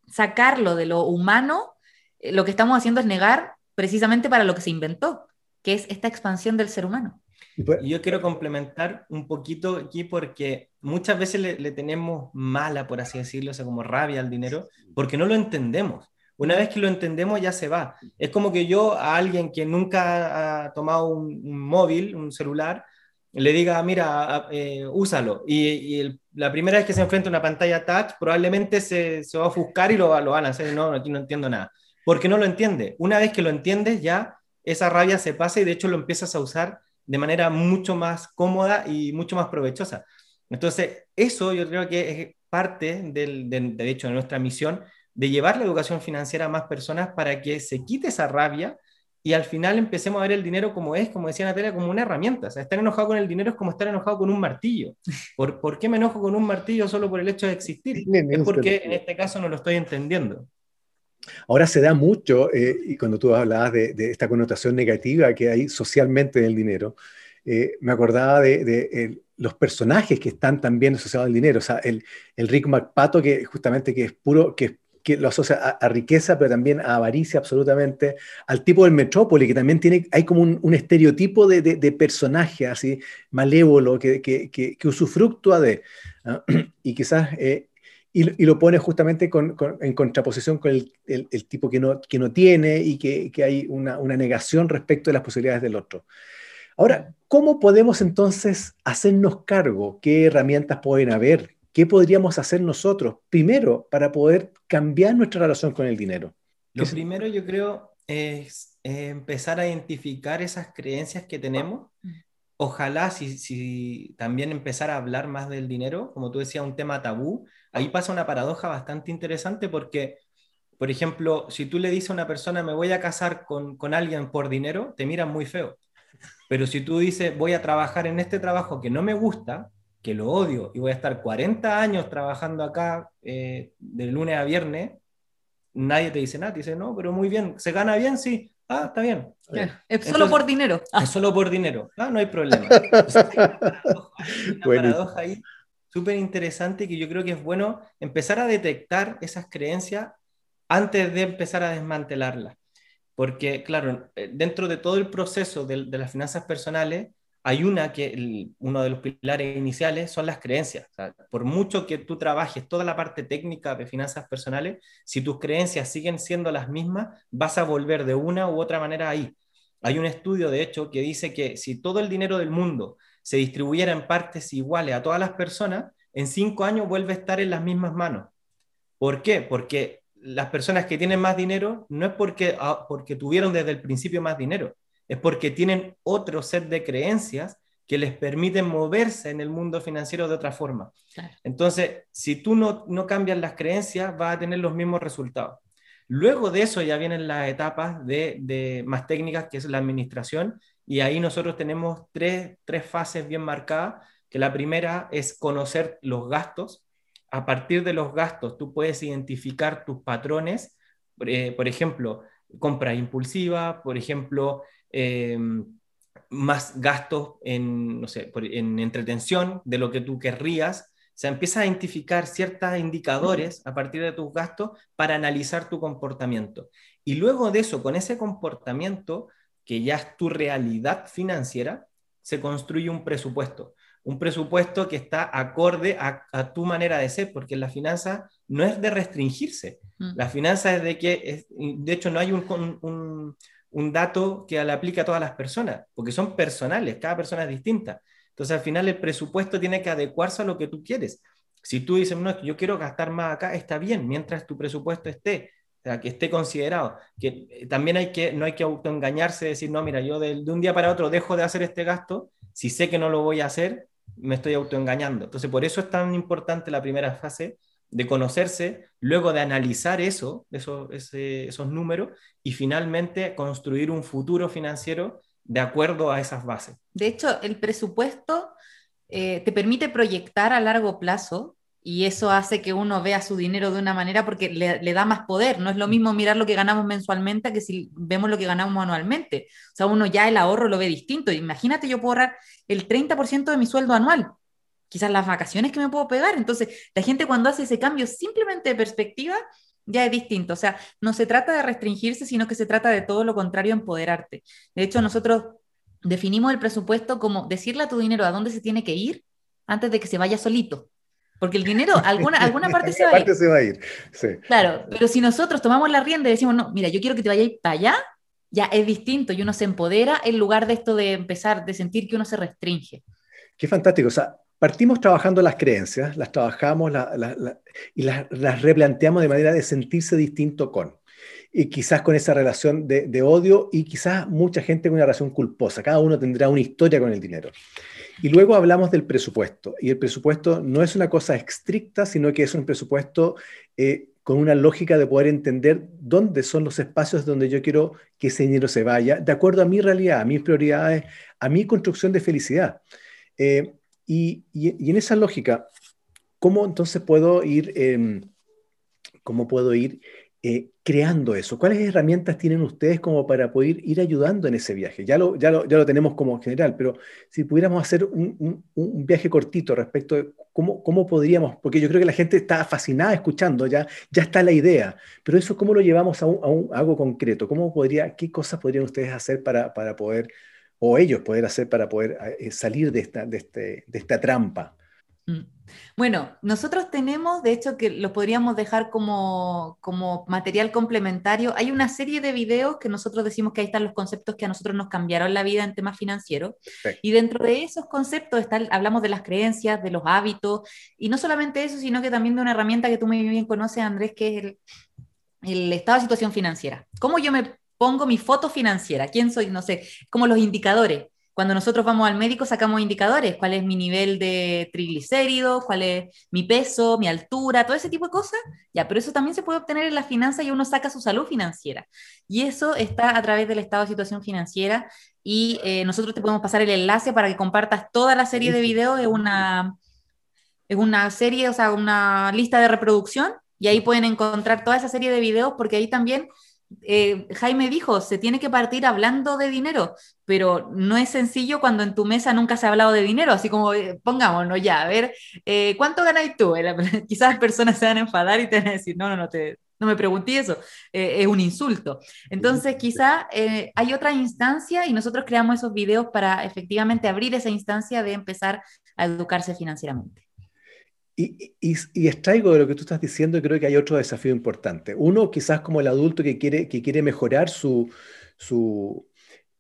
sacarlo de lo humano, eh, lo que estamos haciendo es negar precisamente para lo que se inventó, que es esta expansión del ser humano. Pues yo quiero complementar un poquito aquí porque muchas veces le, tenemos mala, por así decirlo, o sea, como rabia al dinero, porque no lo entendemos. Una vez que lo entendemos ya se va. Es como que yo a alguien que nunca ha tomado un móvil, un celular, le diga, mira, eh, úsalo. Y, la primera vez que se enfrenta a una pantalla touch, probablemente se, se va a ofuscar y lo, lo, van a hacer. No, aquí no entiendo nada. Porque no lo entiende. Una vez que lo entiendes, ya esa rabia se pasa y de hecho lo empiezas a usar de manera mucho más cómoda y mucho más provechosa. Entonces, eso yo creo que es parte del, de hecho de nuestra misión de llevar la educación financiera a más personas para que se quite esa rabia y al final empecemos a ver el dinero como es, como decía Natalia, como una herramienta. O sea, estar enojado con el dinero es como estar enojado con un martillo. ¿Por, ¿por qué me enojo con un martillo solo por el hecho de existir? Es porque en este caso no lo estoy entendiendo. Ahora se da mucho, eh, y cuando tú hablabas de, esta connotación negativa que hay socialmente en el dinero, eh, me acordaba de, los personajes que están también asociados al dinero. O sea, el, el Rick McPato, que justamente que es puro, que es que lo asocia a, riqueza, pero también a avaricia absolutamente, al tipo del metrópoli, que también tiene, hay como un, estereotipo de, de, personaje así malévolo que, que, que, usufructúa de, y quizás, eh, y, lo pone justamente con, en contraposición con el, el, tipo que no, que no tiene y que, hay una, una negación respecto de las posibilidades del otro. Ahora, ¿cómo podemos entonces hacernos cargo? ¿Qué herramientas pueden haber? ¿Qué podríamos hacer nosotros primero para poder cambiar nuestra relación con el dinero? Lo primero yo creo es empezar a identificar esas creencias que tenemos. Ojalá si, si también empezar a hablar más del dinero, como tú decías, un tema tabú, ahí pasa una paradoja bastante interesante porque, por ejemplo, si tú le dices a una persona me voy a casar con, con alguien por dinero, te miran muy feo. Pero si tú dices voy a trabajar en este trabajo que no me gusta, que lo odio y voy a estar 40 años trabajando acá eh, de lunes a viernes, nadie te dice nada, te dice, no, pero muy bien, ¿se gana bien? Sí, ah, está bien. Es solo por dinero. Es solo por dinero, ah, no hay problema. hay una paradoja, ahí súper interesante que yo creo que es bueno empezar a detectar esas creencias antes de empezar a desmantelarlas. Porque, claro, eh, dentro de todo el proceso de, de las finanzas personales, hay una que uno de los pilares iniciales son las creencias. por mucho que tú trabajes toda la parte técnica de finanzas personales, si tus creencias siguen siendo las mismas, vas a volver de una u otra manera ahí. Hay un estudio, de hecho, que dice que si todo el dinero del mundo se distribuyera en partes iguales a todas las personas, en cinco años vuelve a estar en las mismas manos. ¿Por qué? Porque las personas que tienen más dinero no es porque, ah, porque tuvieron desde el principio más dinero, es porque tienen otro set de creencias que les permiten moverse en el mundo financiero de otra forma. Entonces, si tú no, no cambias las creencias, vas a tener los mismos resultados. Luego de eso ya vienen las etapas de, de, más técnicas, que es la administración, y ahí nosotros tenemos tres, tres fases bien marcadas, que la primera es conocer los gastos. A partir de los gastos, tú puedes identificar tus patrones, eh, por ejemplo, compra impulsiva, por ejemplo, Em, más gastos en, no sé, en entretención de lo que tú querrías. O sea, empieza a identificar ciertos indicadores a partir de tus gastos para analizar tu comportamiento. Y luego de eso, con ese comportamiento, que ya es tu realidad financiera, se construye un presupuesto. Un presupuesto que está acorde a, tu manera de ser, porque la finanza no es de restringirse. Mm. La finanza es de que, de hecho, no hay un, un dato que le aplica a todas las personas, porque son personales, cada persona es distinta. Entonces, al final, el presupuesto tiene que adecuarse a lo que tú quieres. Si tú dices, no, yo quiero gastar más acá, está bien, mientras tu presupuesto esté, o sea, que esté considerado. Que eh, también hay que, no hay que autoengañarse, decir, no, mira, yo de, de un día para otro dejo de hacer este gasto, si sé que no lo voy a hacer, me estoy autoengañando. Entonces, por eso es tan importante la primera fase, de conocerse, luego de analizar eso, esos, esos números y finalmente construir un futuro financiero de acuerdo a esas bases. De hecho, el presupuesto eh, te permite proyectar a largo plazo y eso hace que uno vea su dinero de una manera porque le, da más poder. No es lo mismo mirar lo que ganamos mensualmente que si vemos lo que ganamos anualmente. O sea, uno ya el ahorro lo ve distinto. Imagínate, yo puedo ahorrar el 30% de mi sueldo anual quizás las vacaciones que me puedo pegar. Entonces, la gente cuando hace ese cambio simplemente de perspectiva, ya es distinto. O sea, no se trata de restringirse, sino que se trata de todo lo contrario, empoderarte. De hecho, nosotros definimos el presupuesto como decirle a tu dinero a dónde se tiene que ir antes de que se vaya solito. Porque el dinero, alguna, alguna parte, se, va parte se va a ir. Sí. Claro, pero si nosotros tomamos la rienda y decimos, no, mira, yo quiero que te vayas para allá, ya es distinto y uno se empodera en lugar de esto de empezar, de sentir que uno se restringe. Qué fantástico. O sea, Partimos trabajando las creencias, las trabajamos y las, replanteamos de manera de sentirse distinto con. Y quizás con esa relación de, odio y quizás mucha gente con una relación culposa. Cada uno tendrá una historia con el dinero. Y luego hablamos del presupuesto. Y el presupuesto no es una cosa estricta, sino que es un presupuesto eh, con una lógica de poder entender dónde son los espacios donde yo quiero que ese dinero se vaya, de acuerdo a mi realidad, a mis prioridades, a mi construcción de felicidad. Eh, y, en esa lógica, ¿cómo entonces puedo ir, em, cómo puedo ir eh, creando eso? ¿Cuáles herramientas tienen ustedes como para poder ir ayudando en ese viaje? Ya lo, ya lo, ya lo tenemos como general, pero si pudiéramos hacer un, un, viaje cortito respecto de cómo, cómo, podríamos, porque yo creo que la gente está fascinada escuchando, ya, ya está la idea, pero eso cómo lo llevamos a, un, a algo concreto, ¿Cómo podría, qué cosas podrían ustedes hacer para, para poder o ellos poder hacer para poder eh, salir de esta, de, este, de esta trampa? Mm. Bueno, nosotros tenemos, de hecho, que lo podríamos dejar como, como, material complementario. Hay una serie de videos que nosotros decimos que ahí están los conceptos que a nosotros nos cambiaron la vida en temas financieros. Y dentro de esos conceptos está, hablamos de las creencias, de los hábitos, y no solamente eso, sino que también de una herramienta que tú muy bien conoces, Andrés, que es el, el estado de situación financiera. ¿Cómo yo me pongo mi foto financiera, quién soy, no sé, como los indicadores. Cuando nosotros vamos al médico sacamos indicadores, cuál es mi nivel de triglicéridos, cuál es mi peso, mi altura, todo ese tipo de cosas. Ya, pero eso también se puede obtener en la finanza y uno saca su salud financiera. Y eso está a través del estado de situación financiera y eh, nosotros te podemos pasar el enlace para que compartas toda la serie de videos, es una, es una serie, o sea, una lista de reproducción y ahí pueden encontrar toda esa serie de videos porque ahí también eh, Jaime dijo, se tiene que partir hablando de dinero, pero no es sencillo cuando en tu mesa nunca se ha hablado de dinero, así como eh, pongámonos ya, a ver, eh, ¿cuánto ganáis tú? quizás personas se van a enfadar y te van a decir, no, no, no, te, no me pregunté eso, eh, es un insulto. Entonces, quizá hay otra instancia y nosotros creamos esos videos para efectivamente abrir esa instancia de empezar a educarse financieramente. Y, y, extraigo de lo que tú estás diciendo y creo que hay otro desafío importante. Uno, quizás como el adulto que quiere, que quiere mejorar su, su,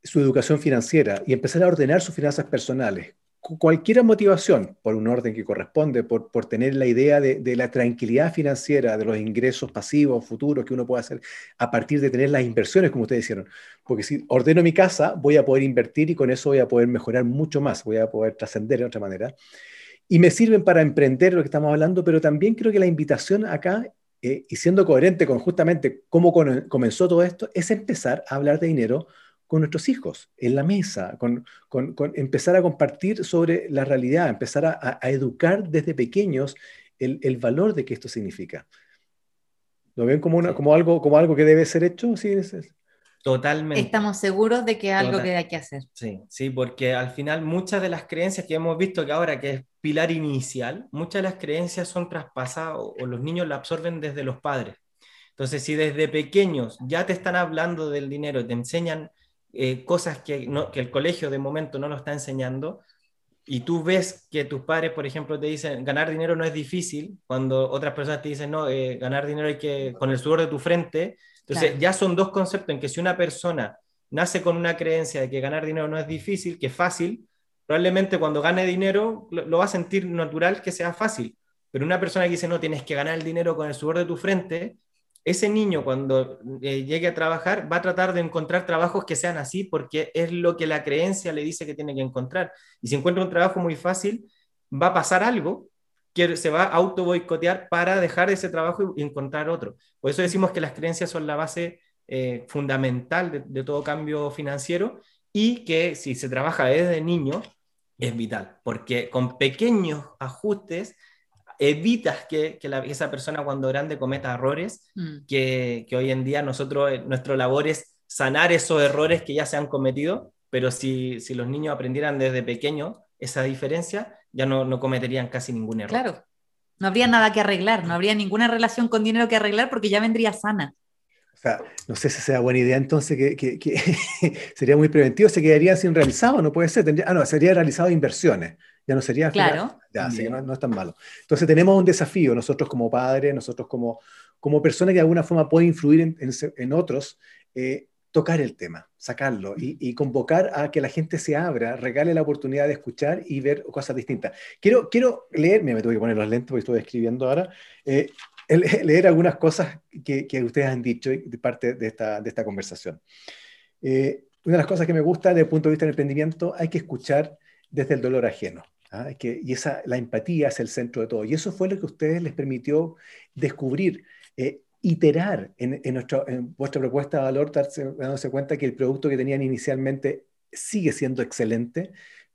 su educación financiera y empezar a ordenar sus finanzas personales cualquier motivación, por un orden que corresponde, por, por tener la idea de, la tranquilidad financiera, de los ingresos pasivos futuros que uno puede hacer a partir de tener las inversiones, como ustedes hicieron. Porque si ordeno mi casa, voy a poder invertir y con eso voy a poder mejorar mucho más, voy a poder trascender de otra manera. Y me sirven para emprender lo que estamos hablando, pero también creo que la invitación acá, eh, y siendo coherente con justamente cómo comenzó todo esto, es empezar a hablar de dinero con nuestros hijos, en la mesa, con, empezar a compartir sobre la realidad, empezar a, educar desde pequeños el, valor de que esto significa. ¿Lo ven como, una, como, algo, como algo que debe ser hecho? Sí, Totalmente. Estamos seguros de que es algo que hay que hacer. Sí, sí, porque al final muchas de las creencias que hemos visto que ahora que es pilar inicial, muchas de las creencias son traspasadas o, o los niños la absorben desde los padres. Entonces, si desde pequeños ya te están hablando del dinero, te enseñan eh, cosas que, que el colegio de momento no lo está enseñando, y tú ves que tus padres, por ejemplo, te dicen, ganar dinero no es difícil, cuando otras personas te dicen, no, eh, ganar dinero hay que, con el sudor de tu frente, entonces ya son dos conceptos en que si una persona nace con una creencia de que ganar dinero no es difícil, que es fácil, probablemente cuando gane dinero lo, lo va a sentir natural que sea fácil, pero una persona que dice, no, tienes que ganar el dinero con el sudor de tu frente, ese niño cuando eh, llegue a trabajar va a tratar de encontrar trabajos que sean así porque es lo que la creencia le dice que tiene que encontrar. Y si encuentra un trabajo muy fácil, va a pasar algo que se va a auto boicotear para dejar ese trabajo y encontrar otro. Por eso decimos que las creencias son la base eh, fundamental de, de, todo cambio financiero y que si se trabaja desde niño es vital, porque con pequeños ajustes evitas que, esa persona cuando grande cometa errores, mm. que, hoy en día nosotros, eh, nuestro labor es sanar esos errores que ya se han cometido, pero si, los niños aprendieran desde pequeños esa diferencia, ya no, no cometerían casi ningún error. Claro, no habría nada que arreglar, no habría ninguna relación con dinero que arreglar porque ya vendría sana. O sea, no sé si sea buena idea entonces que, sería muy preventivo, se quedaría sin realizado, no puede ser. ah, no, sería realizado inversiones ya no sería claro. Ya, así que no, es tan malo. Entonces tenemos un desafío, nosotros como padres, nosotros como, como personas que de alguna forma pueden influir en, en, otros, eh, tocar el tema, sacarlo y, convocar a que la gente se abra, regale la oportunidad de escuchar y ver cosas distintas. Quiero, quiero leer, me tuve que poner los lentes porque estoy escribiendo ahora, eh, leer algunas cosas que, que, ustedes han dicho de parte de esta, de esta conversación. Eh, una de las cosas que me gusta desde el punto de vista del emprendimiento, hay que escuchar desde el dolor ajeno. ¿Ah? Que, y esa, la empatía es el centro de todo. Y eso fue lo que a ustedes les permitió descubrir, eh, iterar en, en, nuestro, en, vuestra propuesta de valor, dándose cuenta que el producto que tenían inicialmente sigue siendo excelente,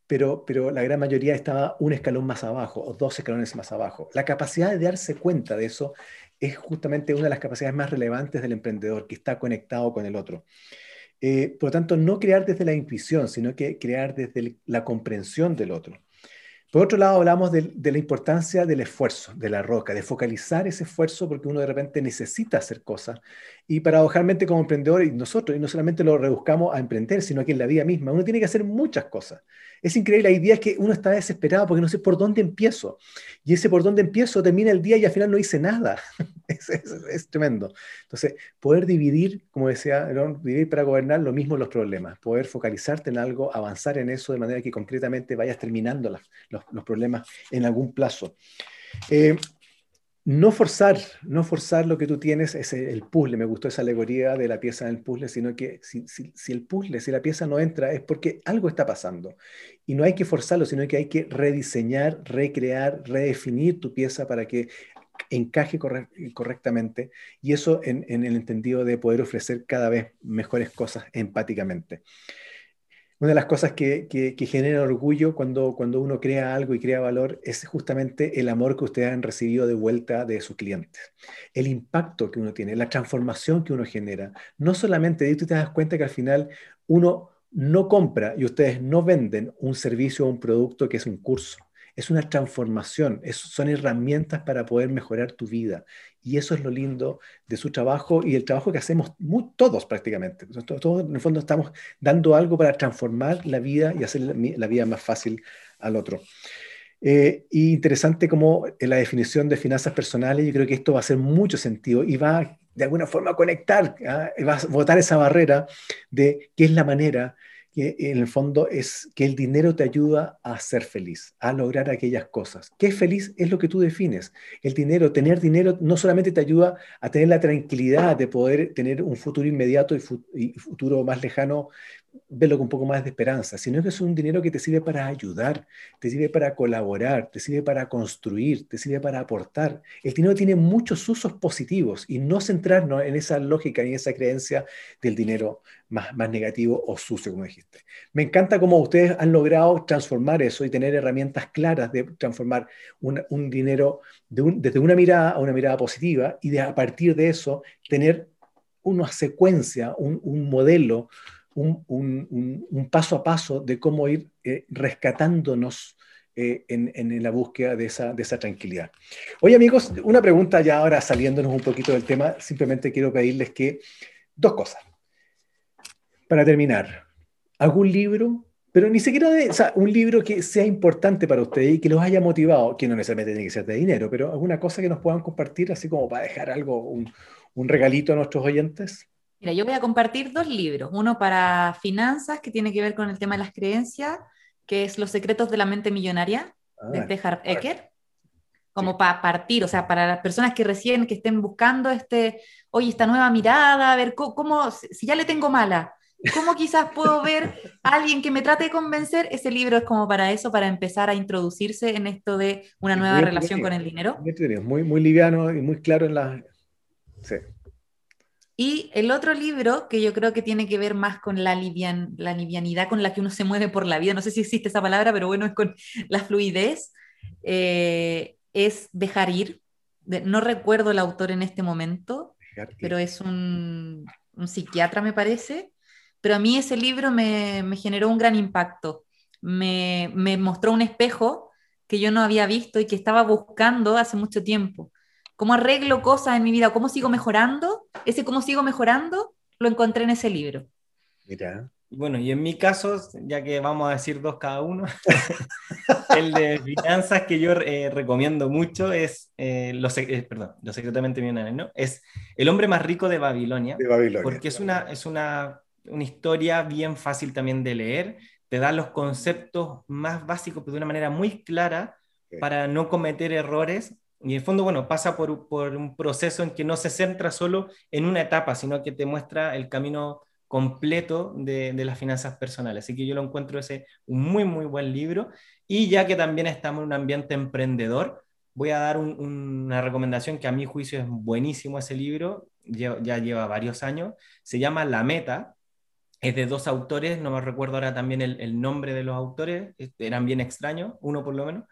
pero, pero la gran mayoría estaba un escalón más abajo o dos escalones más abajo. La capacidad de darse cuenta de eso es justamente una de las capacidades más relevantes del emprendedor, que está conectado con el otro. Eh, por lo tanto, no crear desde la intuición, sino que crear desde la comprensión del otro. Por otro lado, hablamos de, la importancia del esfuerzo, de la roca, de focalizar ese esfuerzo porque uno de repente necesita hacer cosas. Y paradojalmente como emprendedor, y nosotros, y no solamente lo rebuscamos a emprender, sino que en la vida misma, uno tiene que hacer muchas cosas. Es increíble, la idea es que uno está desesperado porque no sé por dónde empiezo. Y ese por dónde empiezo termina el día y al final no hice nada. es, tremendo. Entonces, poder dividir, como decía, dividir para gobernar lo mismo los problemas, poder focalizarte en algo, avanzar en eso de manera que concretamente vayas terminando los, los, problemas en algún plazo. Eh, no forzar, no forzar lo que tú tienes, es el puzzle, me gustó esa alegoría de la pieza en el puzzle, sino que si, el puzzle, si la pieza no entra, es porque algo está pasando. Y no hay que forzarlo, sino que hay que rediseñar, recrear, redefinir tu pieza para que encaje correctamente y eso en, en el entendido de poder ofrecer cada vez mejores cosas empáticamente una de las cosas que, que, genera orgullo cuando, cuando uno crea algo y crea valor es justamente el amor que ustedes han recibido de vuelta de sus clientes. El impacto que uno tiene, la transformación que uno genera. No solamente, tú te das cuenta que al final uno no compra y ustedes no venden un servicio o un producto que es un curso. Es una transformación, son herramientas para poder mejorar tu vida. Y eso es lo lindo de su trabajo y el trabajo que hacemos todos prácticamente. Todos, en el fondo estamos dando algo para transformar la vida y hacer la, vida más fácil al otro. Eh, y interesante como en la definición de finanzas personales, yo creo que esto va a hacer mucho sentido y va de alguna forma a conectar, ¿ah? va a botar esa barrera de qué es la manera en el fondo es que el dinero te ayuda a ser feliz, a lograr aquellas cosas. ¿Qué feliz? Es lo que tú defines. El dinero, tener dinero no solamente te ayuda a tener la tranquilidad de poder tener un futuro inmediato y, futuro más lejano verlo con un poco más de esperanza, sino que es un dinero que te sirve para ayudar, te sirve para colaborar, te sirve para construir, te sirve para aportar. El dinero tiene muchos usos positivos y no centrarnos en esa lógica y en esa creencia del dinero más, más negativo o sucio, como dijiste. Me encanta cómo ustedes han logrado transformar eso y tener herramientas claras de transformar un, dinero desde una mirada a una mirada positiva y de, a partir de eso tener una secuencia, un, un modelo, un, paso a paso de cómo ir eh, rescatándonos eh, en, la búsqueda de esa, de esa tranquilidad. Oye amigos, una pregunta ya ahora saliéndonos un poquito del tema, simplemente quiero pedirles que dos cosas. Para terminar, algún libro, pero ni siquiera de, un libro que sea importante para ustedes y que los haya motivado, que no necesariamente tiene que ser de dinero, pero alguna cosa que nos puedan compartir, así como para dejar algo, un, un regalito a nuestros oyentes. Mira, yo voy a compartir dos libros, uno para finanzas, que tiene que ver con el tema de las creencias, que es Los secretos de la mente millonaria, de ah, Tehar Ecker, como para partir, o sea, para las personas que recién, que estén buscando este, oye, esta nueva mirada, a ver cómo, si ya le tengo mala, ¿cómo quizás puedo ver a alguien que me trate de convencer? Ese libro es como para eso, para empezar a introducirse en esto de una nueva relación con el dinero. Muy, muy liviano y muy claro en la... Sí. Y el otro libro, que yo creo que tiene que ver más con la, livian, la livianidad con la que uno se mueve por la vida, no sé si existe esa palabra, pero bueno, es con la fluidez, eh, es Dejar ir. no recuerdo el autor en este momento, pero es un, un, psiquiatra, me parece. Pero a mí ese libro me, me generó un gran impacto. Me, me mostró un espejo que yo no había visto y que estaba buscando hace mucho tiempo cómo arreglo cosas en mi vida, cómo sigo mejorando, ese cómo sigo mejorando, lo encontré en ese libro. Mira. Bueno, y en mi caso, ya que vamos a decir dos cada uno, el de finanzas que yo eh, recomiendo mucho es, eh, los, eh, perdón, los secretamente millonarios, ¿no? Es El hombre más rico de Babilonia. De Babilonia. Porque es, una, es una, una historia bien fácil también de leer, te da los conceptos más básicos, pero de una manera muy clara para no cometer errores y en el fondo, bueno, pasa por, un proceso en que no se centra solo en una etapa, sino que te muestra el camino completo de, las finanzas personales. Así que yo lo encuentro ese un muy, muy buen libro. Y ya que también estamos en un ambiente emprendedor, voy a dar una recomendación que a mi juicio es buenísimo ese libro, ya, ya lleva varios años. Se llama La Meta, es de dos autores, no me recuerdo ahora también el, el nombre de los autores, eran bien extraños, uno por lo menos.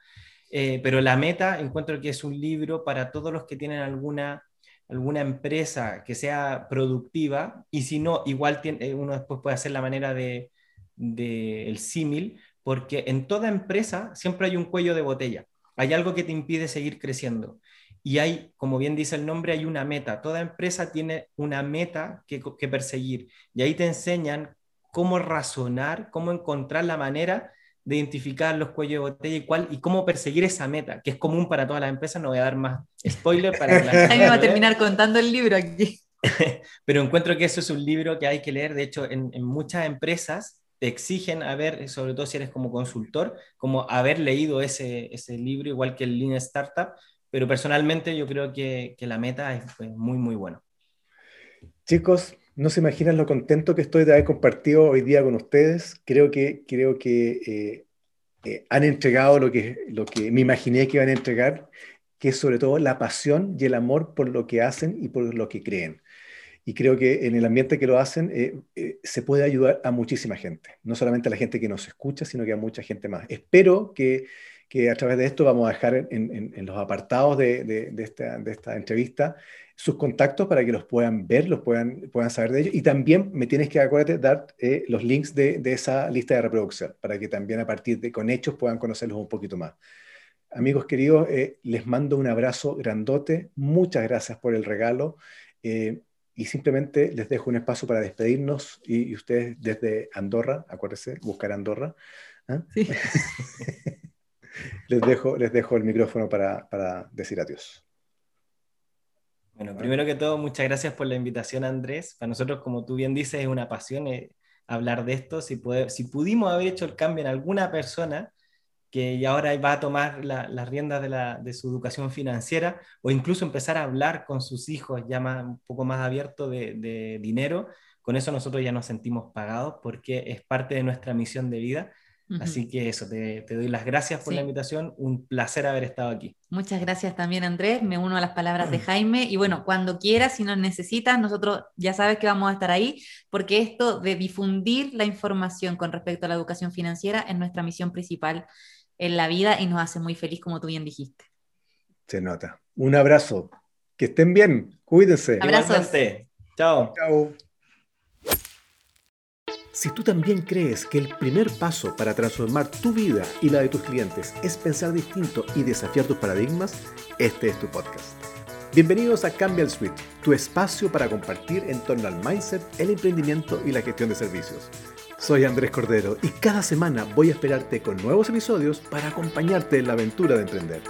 Eh, pero la meta encuentro que es un libro para todos los que tienen alguna, alguna empresa que sea productiva y si no, igual tiene, eh, uno después puede hacer la manera de, de el símil, porque en toda empresa siempre hay un cuello de botella, hay algo que te impide seguir creciendo. Y hay, como bien dice el nombre, hay una meta. Toda empresa tiene una meta que, que perseguir. Y ahí te enseñan cómo razonar, cómo encontrar la manera de identificar los cuellos de botella y cuál y cómo perseguir esa meta, que es común para todas las empresas. No voy a dar más spoiler para que la me va a terminar contando el libro aquí. Pero encuentro que eso es un libro que hay que leer. De hecho, en, muchas empresas te exigen haber, sobre todo si eres como consultor, como haber leído ese, ese libro, igual que el Lean Startup. Pero personalmente yo creo que, que la meta es muy, muy bueno. Chicos, no se imaginan lo contento que estoy de haber compartido hoy día con ustedes. Creo que, creo que eh, eh, han entregado lo que, lo que me imaginé que iban a entregar, que es sobre todo la pasión y el amor por lo que hacen y por lo que creen. Y creo que en el ambiente que lo hacen eh, se puede ayudar a muchísima gente, no solamente a la gente que nos escucha, sino que a mucha gente más. Espero que, que a través de esto vamos a dejar en, en, los apartados de, de, de, esta, de esta entrevista sus contactos para que los puedan ver, los puedan, puedan saber de ellos. Y también me tienes que, acuérdate, dar eh, los links de, esa lista de reproducción para que también a partir de con hechos puedan conocerlos un poquito más. Amigos queridos, eh, les mando un abrazo grandote. Muchas gracias por el regalo. Eh, y simplemente les dejo un espacio para despedirnos y, ustedes desde Andorra, acuérdense, buscar Andorra. ¿ah? les, dejo, les dejo el micrófono para, para decir adiós. Bueno, primero que todo, muchas gracias por la invitación, Andrés. Para nosotros, como tú bien dices, es una pasión eh, hablar de esto. Si, si pudimos haber hecho el cambio en alguna persona que ahora va a tomar las riendas de, la, de, su educación financiera o incluso empezar a hablar con sus hijos ya más, un poco más abierto de dinero, con eso nosotros ya nos sentimos pagados porque es parte de nuestra misión de vida Así que eso, te, doy las gracias por la invitación, un placer haber estado aquí. Muchas gracias también Andrés, me uno a las palabras de Jaime y bueno, cuando quieras, si nos necesitas, nosotros ya sabes que vamos a estar ahí, porque esto de difundir la información con respecto a la educación financiera es nuestra misión principal en la vida y nos hace muy feliz, como tú bien dijiste. Se nota. Un abrazo. Que estén bien. Cuídense. Abrazos. Chao. Chao. Si tú también crees que el primer paso para transformar tu vida y la de tus clientes es pensar distinto y desafiar tus paradigmas, este es tu podcast. Bienvenidos a Cambia el Suite, tu espacio para compartir en torno al mindset, el emprendimiento y la gestión de servicios. Soy Andrés Cordero y cada semana voy a esperarte con nuevos episodios para acompañarte en la aventura de emprender.